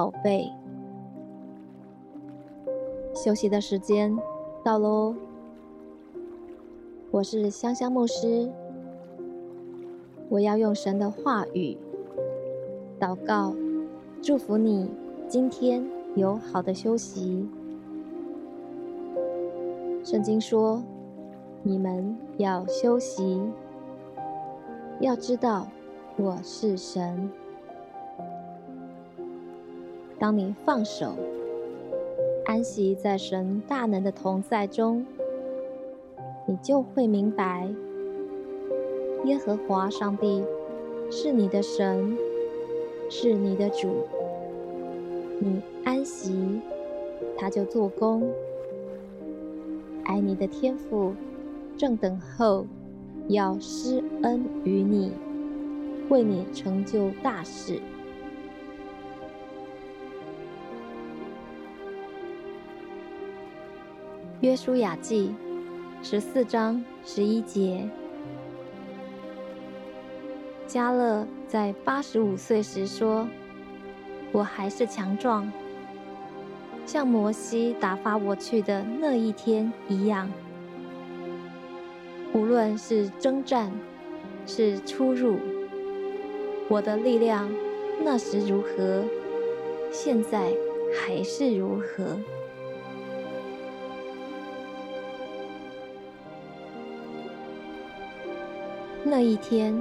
宝贝。休息的时间到喽，我是香香牧师。我要用神的话语祷告，祝福你今天有好的休息。圣经说，你们要休息，要知道我是神。当你放手，安息在神大能的同在中，你就会明白，耶和华上帝是你的神，是你的主。你安息，他就做工。爱你的天父正等候，要施恩于你，为你成就大事。约书亚记十四章十一节，加勒在八十五岁时说：“我还是强壮，像摩西打发我去的那一天一样。无论是征战，是出入，我的力量那时如何，现在还是如何。”那一天，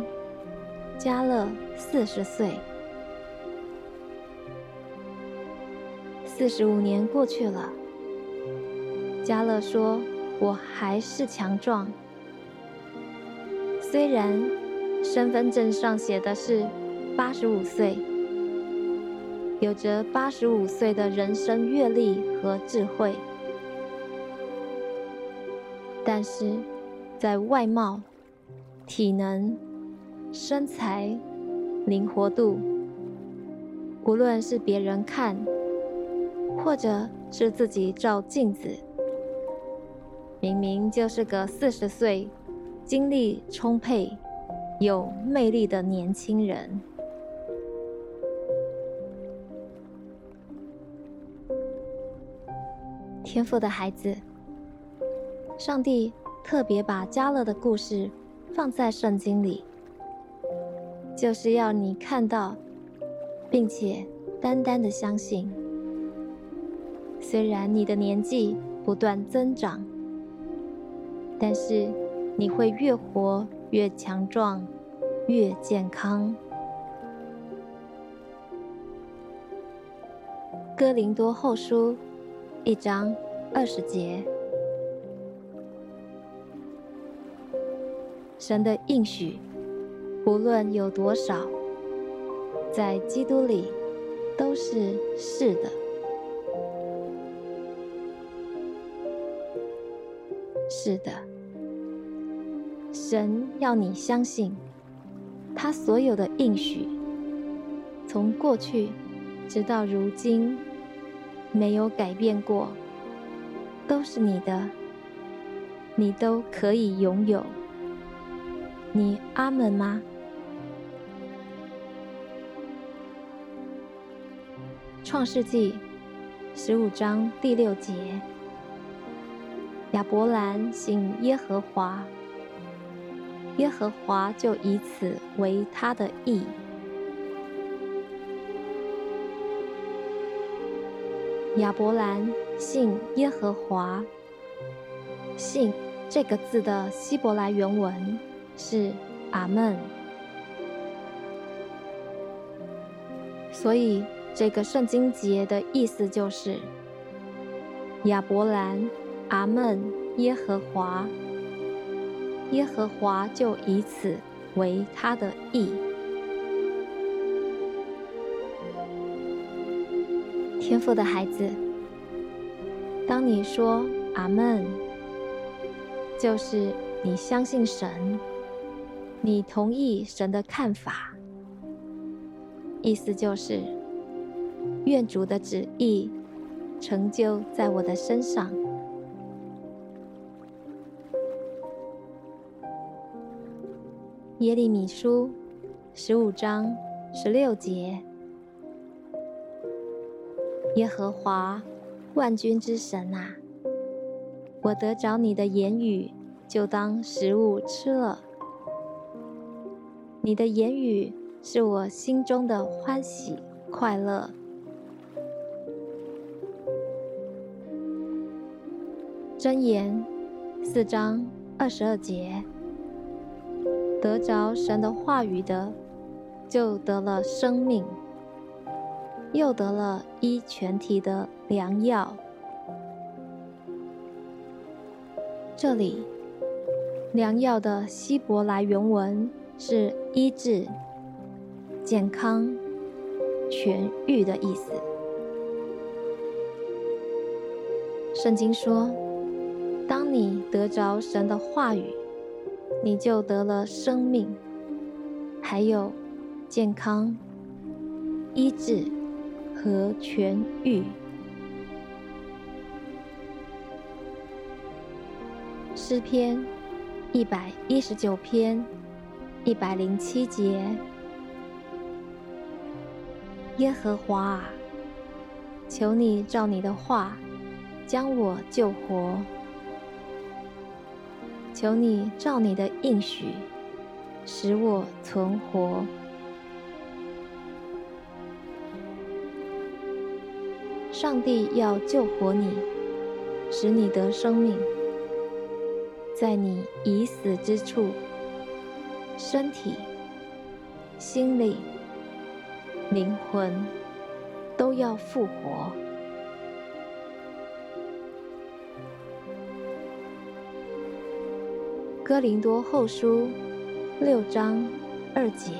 加勒四十岁。四十五年过去了，迦勒说：“我还是强壮。虽然身份证上写的是八十五岁，有着八十五岁的人生阅历和智慧，但是在外貌。”体能、身材、灵活度，无论是别人看，或者是自己照镜子，明明就是个四十岁、精力充沛、有魅力的年轻人。天赋的孩子，上帝特别把加勒的故事。放在圣经里，就是要你看到，并且单单的相信。虽然你的年纪不断增长，但是你会越活越强壮，越健康。哥林多后书一章二十节。神的应许，无论有多少，在基督里都是是的。是的，神要你相信，他所有的应许，从过去直到如今，没有改变过，都是你的，你都可以拥有。你阿门吗？创世纪十五章第六节，亚伯兰信耶和华，耶和华就以此为他的义。亚伯兰信耶和华，信这个字的希伯来原文。是阿门。所以这个圣经节的意思就是亚伯兰阿门耶和华，耶和华就以此为他的意。天赋的孩子，当你说阿门，就是你相信神。你同意神的看法，意思就是愿主的旨意成就在我的身上。耶利米书十五章十六节，耶和华万军之神啊，我得着你的言语，就当食物吃了。你的言语是我心中的欢喜快乐。箴言四章二十二节，得着神的话语的，就得了生命，又得了医全体的良药。这里“良药”的希伯来原文是医治、健康、痊愈的意思。圣经说，当你得着神的话语，你就得了生命，还有健康、医治和痊愈。诗篇一百一十九篇一百零七节：耶和华，求你照你的话将我救活。求你照你的应许，使我存活。上帝要救活你，使你得生命，在你已死之处，身体、心灵、灵魂都要复活。哥林多后书六章二节，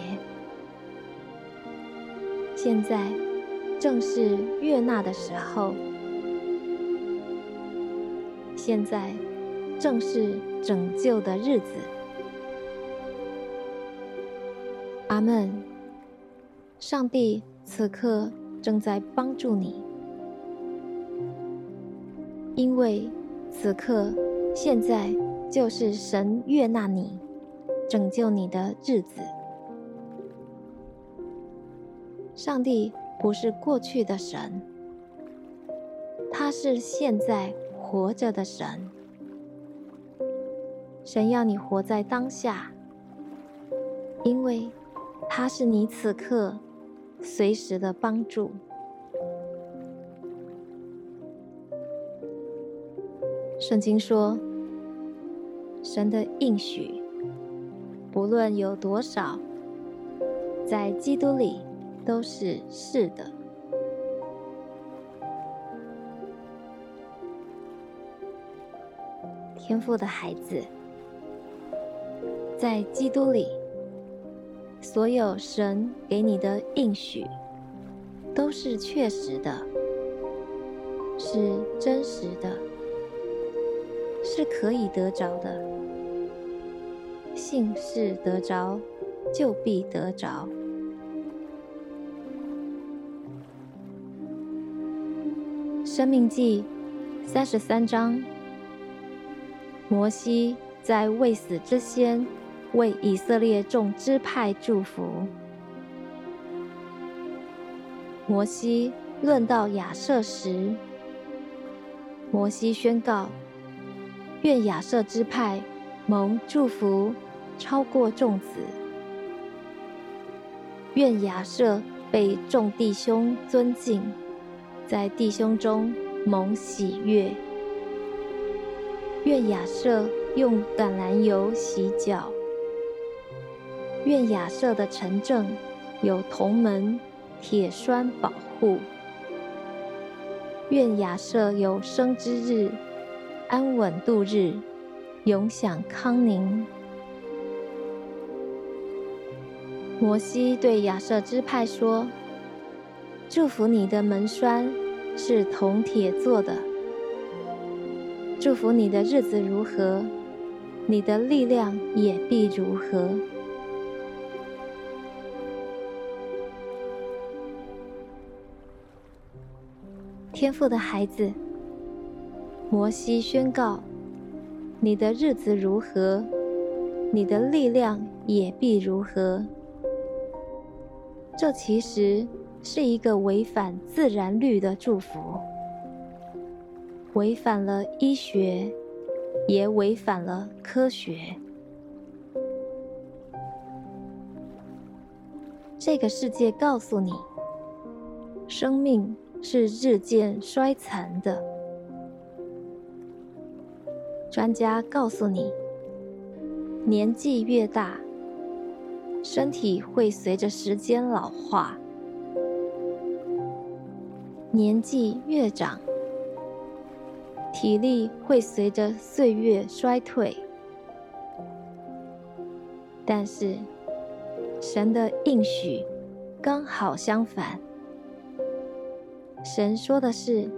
现在正是悦纳的时候，现在正是拯救的日子。阿门。上帝此刻正在帮助你，因为此刻现在。就是神悦纳你、拯救你的日子。上帝不是过去的神，他是现在活着的神。神要你活在当下，因为他是你此刻随时的帮助。圣经说。神的应许，不论有多少，在基督里都是是的。天赋的孩子，在基督里，所有神给你的应许，都是确实的，是真实的。是可以得着的，信是得着，就必得着。生命记三十三章，摩西在未死之先，为以色列众支派祝福。摩西论到亚设时，摩西宣告。愿亚设支派蒙祝福，超过众子。愿亚设被众弟兄尊敬，在弟兄中蒙喜悦。愿亚设用橄榄油洗脚。愿亚设的城镇有铜门、铁栓保护。愿亚设有生之日。安稳度日，永享康宁。摩西对亚设支派说：“祝福你的门栓是铜铁做的，祝福你的日子如何，你的力量也必如何。”天赋的孩子。摩西宣告：“你的日子如何，你的力量也必如何。”这其实是一个违反自然律的祝福，违反了医学，也违反了科学。这个世界告诉你，生命是日渐衰残的。专家告诉你，年纪越大，身体会随着时间老化。年纪越长，体力会随着岁月衰退。但是，神的应许刚好相反。神说的是，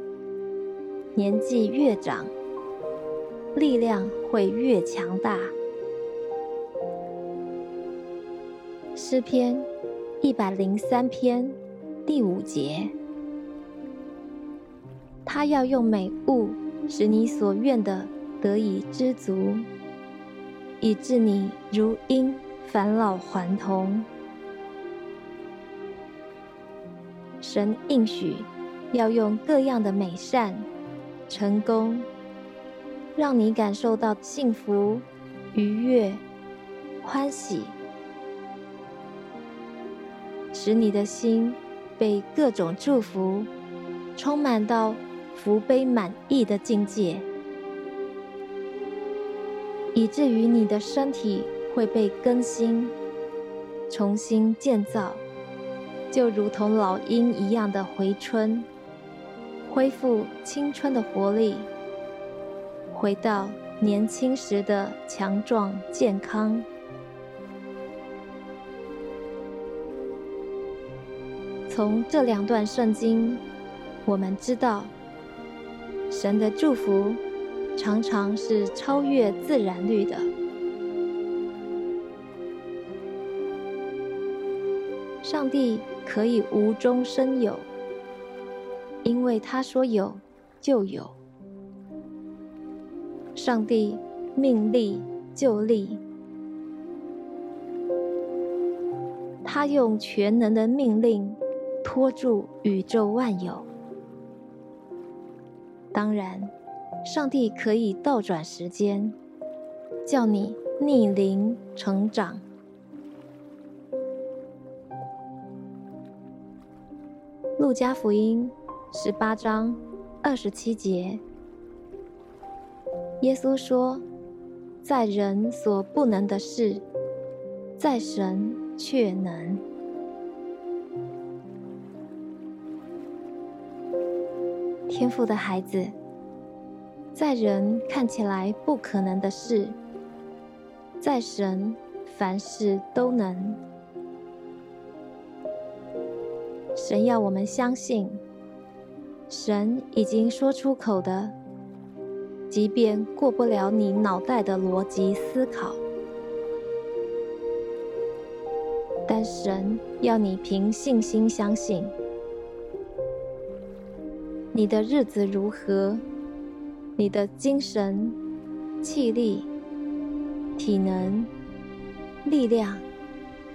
年纪越长，力量会越强大。诗篇一百零三篇第五节。他要用美物使你所愿的得以知足，以致你如鹰返老还童。神应许要用各样的美善、成功，让你感受到幸福、愉悦、欢喜，使你的心被各种祝福充满到。福杯满溢的境界，以至于你的身体会被更新、重新建造，就如同老鹰一样的回春，恢复青春的活力，回到年轻时的强壮健康。从这两段圣经，我们知道。神的祝福常常是超越自然律的。上帝可以无中生有，因为他说有就有。上帝命立就立，他用全能的命令托住宇宙万有。当然，上帝可以倒转时间，叫你逆龄成长。路加福音十八章二十七节，耶稣说：“在人所不能的事，在神却能。”天赋的孩子，在人看起来不可能的事，在神凡事都能。神要我们相信，神已经说出口的，即便过不了你脑袋的逻辑思考，但神要你凭信心相信。你的日子如何，你的精神、气力、体能、力量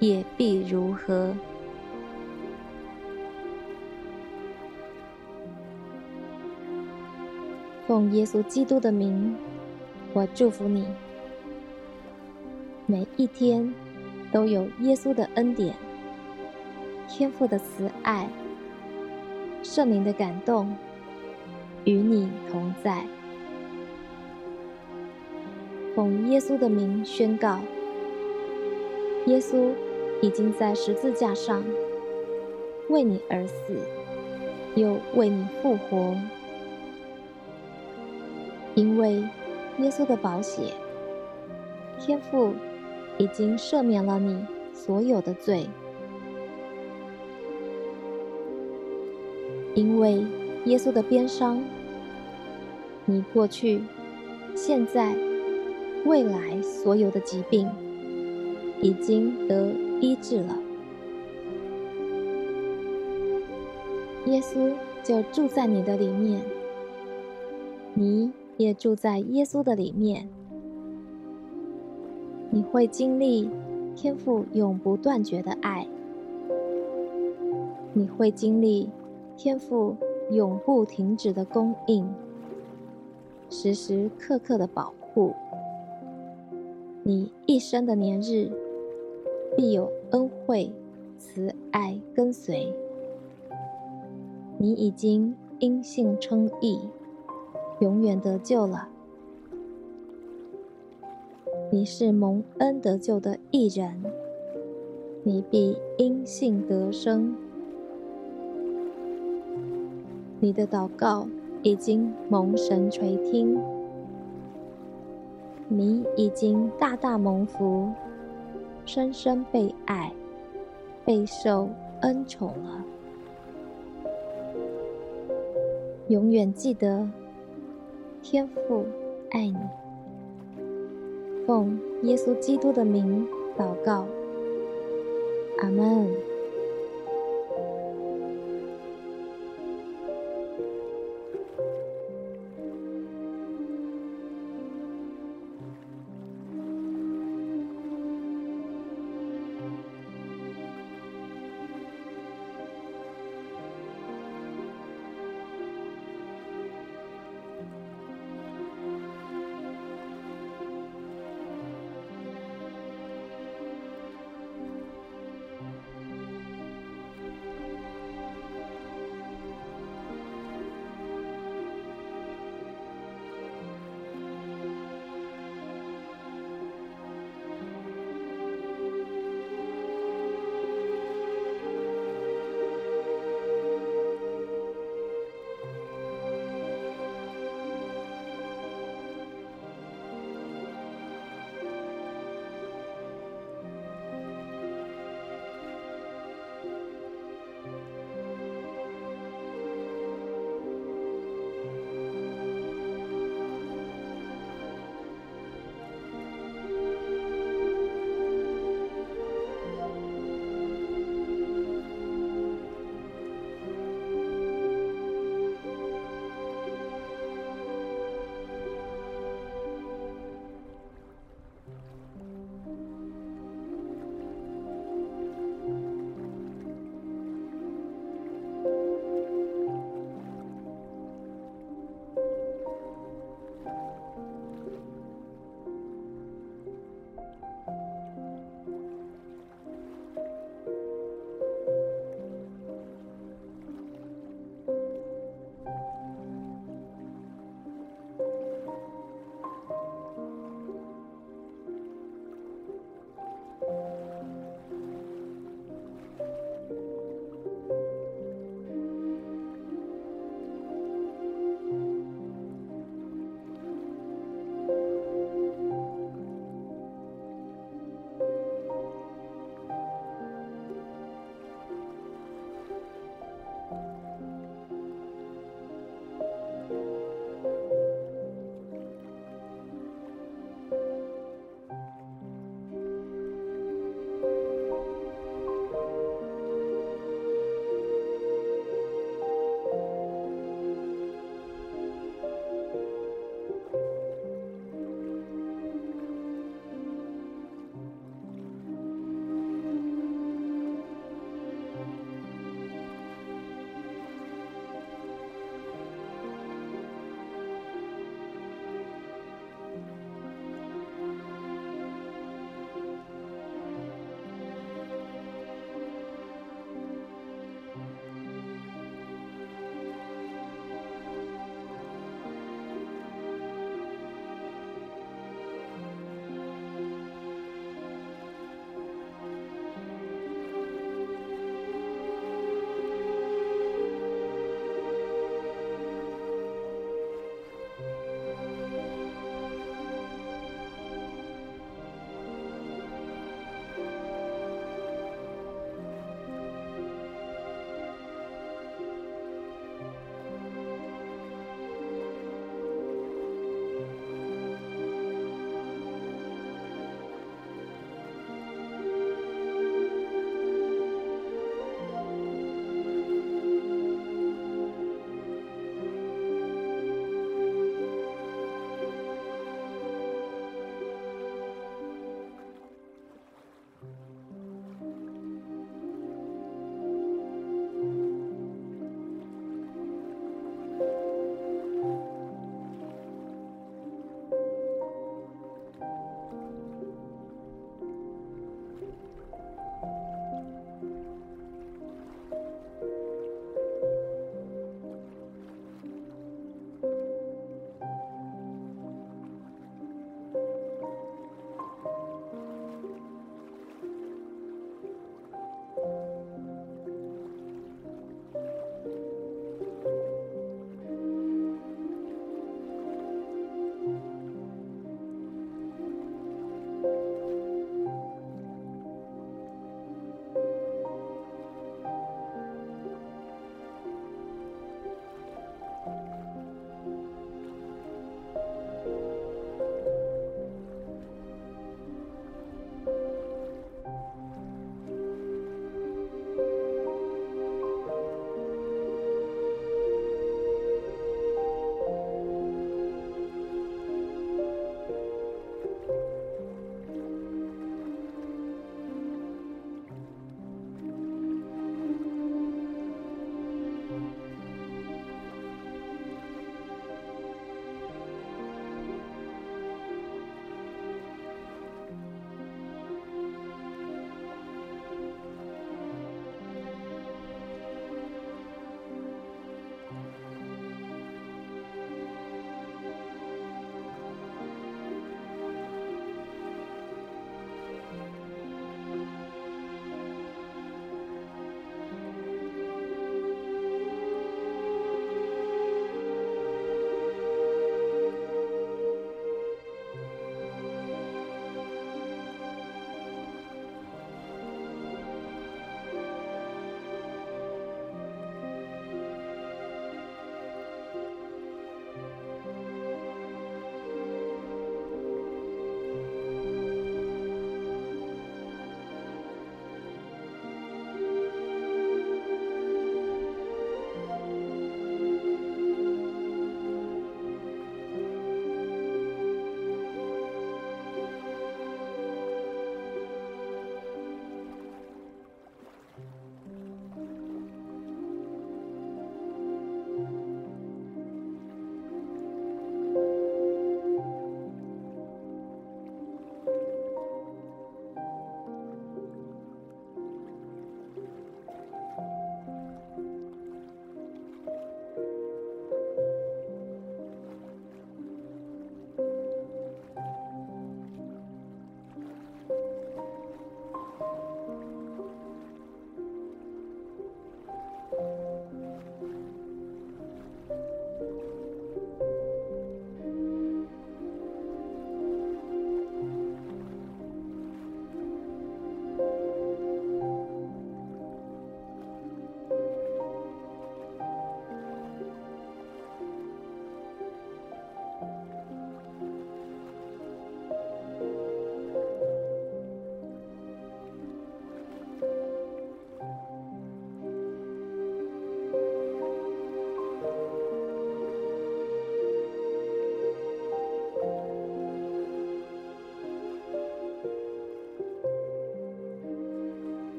也必如何。奉耶稣基督的名，我祝福你，每一天都有耶稣的恩典、天父的慈爱、圣灵的感动。与你同在，奉耶稣的名宣告：耶稣已经在十字架上为你而死，又为你复活。因为耶稣的宝血，天父已经赦免了你所有的罪。因为耶稣的鞭伤。你过去、现在、未来所有的疾病已经得医治了，耶稣就住在你的里面，你也住在耶稣的里面，你会经历天父永不断绝的爱，你会经历天父永不停止的供应，时时刻刻的保护。你一生的年日，必有恩惠、慈爱跟随。你已经因信称义，永远得救了。你是蒙恩得救的一人，你必因信得生。你的祷告已经蒙神垂听。你已经大大蒙福，深深被爱，备受恩宠了。永远记得，天父爱你。奉耶稣基督的名祷告，阿门。